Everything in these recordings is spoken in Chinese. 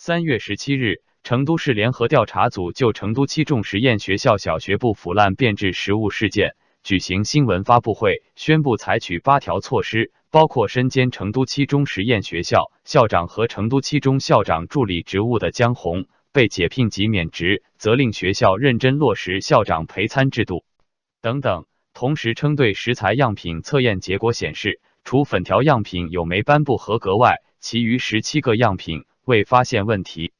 三月十七日，成都市联合调查组就成都七中实验学校小学部腐烂变质食物事件举行新闻发布会，宣布采取八条措施，包括身兼成都七中实验学校校长和成都七中校长助理职务的江红被解聘及免职，责令学校认真落实校长陪餐制度等等。同时称，对食材样品测验结果显示，除粉条样品有霉斑不合格外，其余十七个样品。未发现问题。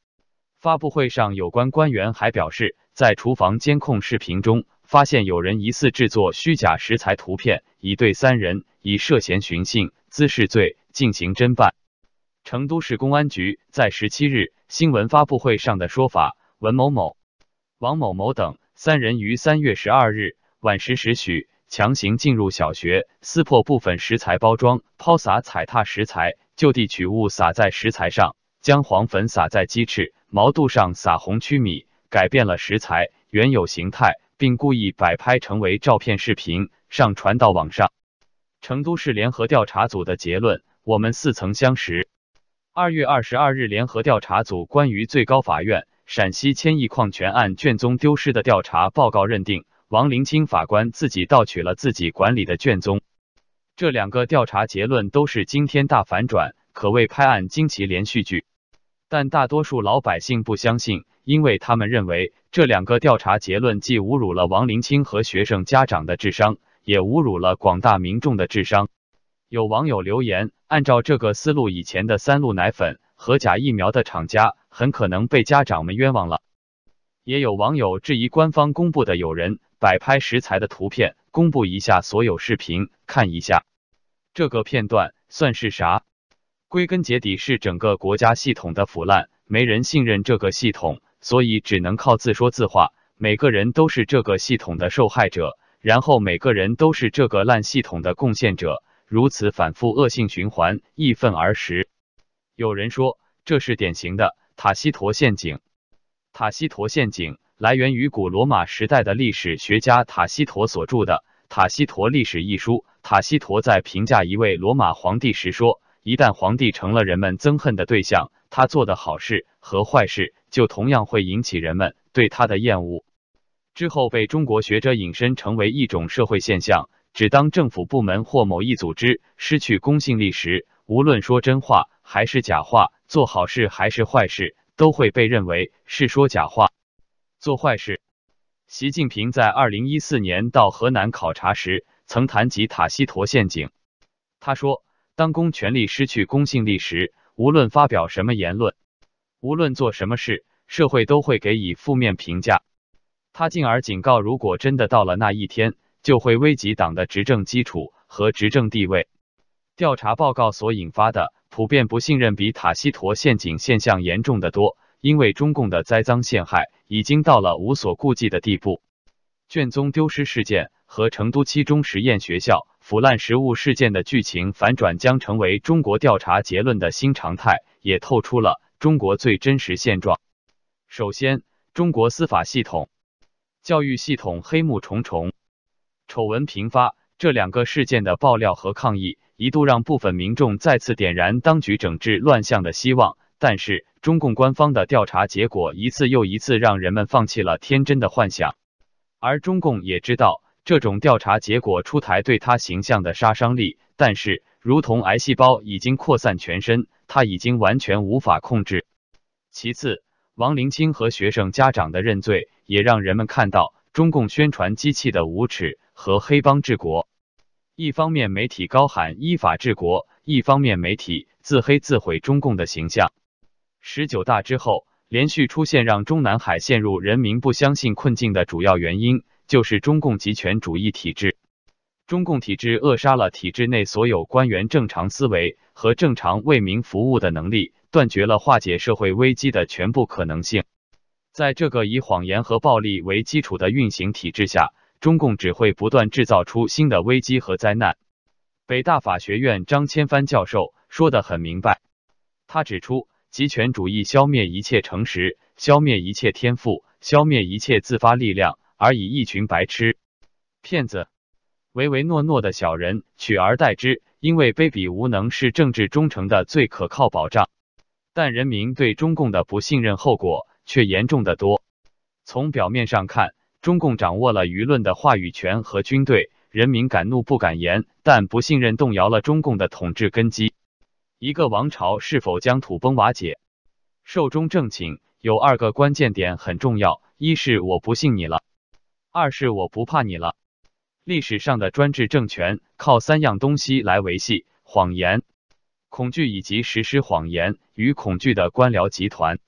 发布会上，有关官员还表示，在厨房监控视频中发现有人疑似制作虚假食材图片，已对三人以涉嫌寻衅滋事罪进行侦办。成都市公安局在十七日新闻发布会上的说法，文某某、王某某等三人于三月十二日晚十时许强行进入小学，撕破部分食材包装，抛洒踩踏食材，就地取物撒在食材上。将黄粉撒在鸡翅、毛肚上，撒红曲米，改变了食材原有形态，并故意摆拍成为照片、视频上传到网上。成都市联合调查组的结论：我们似曾相识。二月二十二日，联合调查组关于最高法院陕西千亿矿权案卷宗丢失的调查报告认定，王林清法官自己盗取了自己管理的卷宗。这两个调查结论都是惊天大反转。可谓拍案惊奇连续剧，但大多数老百姓不相信，因为他们认为这两个调查结论既侮辱了王林清和学生家长的智商，也侮辱了广大民众的智商。有网友留言：按照这个思路，以前的三鹿奶粉和假疫苗的厂家很可能被家长们冤枉了。也有网友质疑官方公布的有人摆拍食材的图片，公布一下所有视频，看一下这个片段算是啥？归根结底是整个国家系统的腐烂，没人信任这个系统，所以只能靠自说自话。每个人都是这个系统的受害者，然后每个人都是这个烂系统的贡献者，如此反复恶性循环，义愤而食。有人说这是典型的塔西佗陷阱。塔西佗陷阱来源于古罗马时代的历史学家塔西佗所著的《塔西佗历史》一书。塔西佗在评价一位罗马皇帝时说。一旦皇帝成了人们憎恨的对象，他做的好事和坏事就同样会引起人们对他的厌恶。之后被中国学者引申成为一种社会现象，只当政府部门或某一组织失去公信力时，无论说真话还是假话，做好事还是坏事，都会被认为是说假话、做坏事。习近平在二零一四年到河南考察时，曾谈及塔西佗陷阱，他说。当公权力失去公信力时，无论发表什么言论，无论做什么事，社会都会给予负面评价。他进而警告，如果真的到了那一天，就会危及党的执政基础和执政地位。调查报告所引发的普遍不信任，比塔西佗陷阱现象严重的多，因为中共的栽赃陷害已经到了无所顾忌的地步。卷宗丢失事件和成都七中实验学校。腐烂食物事件的剧情反转将成为中国调查结论的新常态，也透出了中国最真实现状。首先，中国司法系统、教育系统黑幕重重，丑闻频发。这两个事件的爆料和抗议，一度让部分民众再次点燃当局整治乱象的希望。但是，中共官方的调查结果一次又一次让人们放弃了天真的幻想，而中共也知道。这种调查结果出台对他形象的杀伤力，但是如同癌细胞已经扩散全身，他已经完全无法控制。其次，王林清和学生家长的认罪，也让人们看到中共宣传机器的无耻和黑帮治国。一方面媒体高喊依法治国，一方面媒体自黑自毁中共的形象。十九大之后，连续出现让中南海陷入人民不相信困境的主要原因。就是中共集权主义体制，中共体制扼杀了体制内所有官员正常思维和正常为民服务的能力，断绝了化解社会危机的全部可能性。在这个以谎言和暴力为基础的运行体制下，中共只会不断制造出新的危机和灾难。北大法学院张千帆教授说的很明白，他指出，集权主义消灭一切诚实，消灭一切天赋，消灭一切自发力量。而以一群白痴、骗子、唯唯诺诺的小人取而代之，因为卑鄙无能是政治忠诚的最可靠保障。但人民对中共的不信任后果却严重的多。从表面上看，中共掌握了舆论的话语权和军队，人民敢怒不敢言，但不信任动摇了中共的统治根基。一个王朝是否将土崩瓦解，寿终正寝，有二个关键点很重要：一是我不信你了，二是我不怕你了。历史上的专制政权靠三样东西来维系：谎言、恐惧以及实施谎言与恐惧的官僚集团。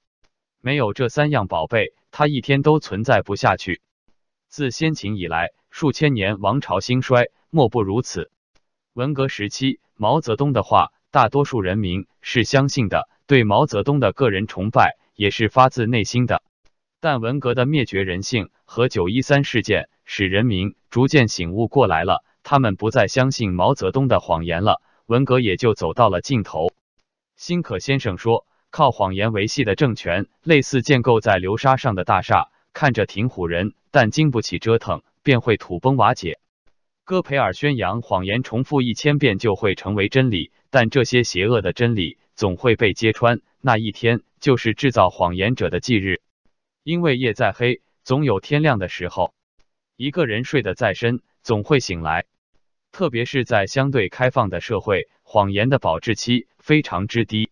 没有这三样宝贝，它一天都存在不下去。自先秦以来，数千年王朝兴衰，莫不如此。文革时期，毛泽东的话。大多数人民是相信的，对毛泽东的个人崇拜也是发自内心的。但文革的灭绝人性和九一三事件使人民逐渐醒悟过来了，他们不再相信毛泽东的谎言了，文革也就走到了尽头。辛可先生说，靠谎言维系的政权，类似建构在流沙上的大厦，看着挺唬人，但经不起折腾，便会土崩瓦解。戈培尔宣扬谎言，重复一千遍就会成为真理。但这些邪恶的真理总会被揭穿，那一天就是制造谎言者的忌日。因为夜再黑，总有天亮的时候。一个人睡得再深，总会醒来。特别是在相对开放的社会，谎言的保质期非常之低。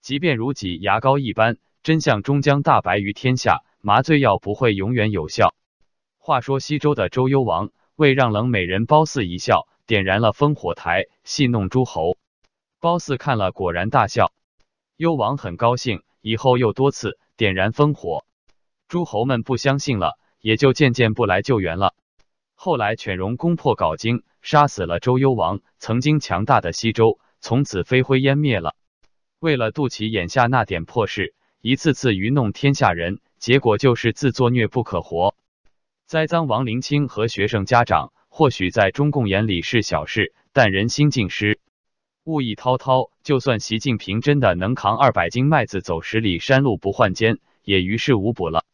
即便如挤牙膏一般，真相终将大白于天下。麻醉药不会永远有效。话说西周的周幽王为让冷美人褒姒一笑，点燃了烽火台，戏弄诸侯。褒姒看了，果然大笑。幽王很高兴，以后又多次点燃烽火。诸侯们不相信了，也就渐渐不来救援了。后来犬戎攻破镐京，杀死了周幽王。曾经强大的西周，从此飞灰烟灭了。为了肚脐眼下那点破事，一次次愚弄天下人，结果就是自作孽不可活。栽赃王陵卿和学生家长，或许在中共眼里是小事，但人心尽失。物意滔滔，就算习近平真的能扛二百斤麦子走十里山路不换肩，也于事无补了。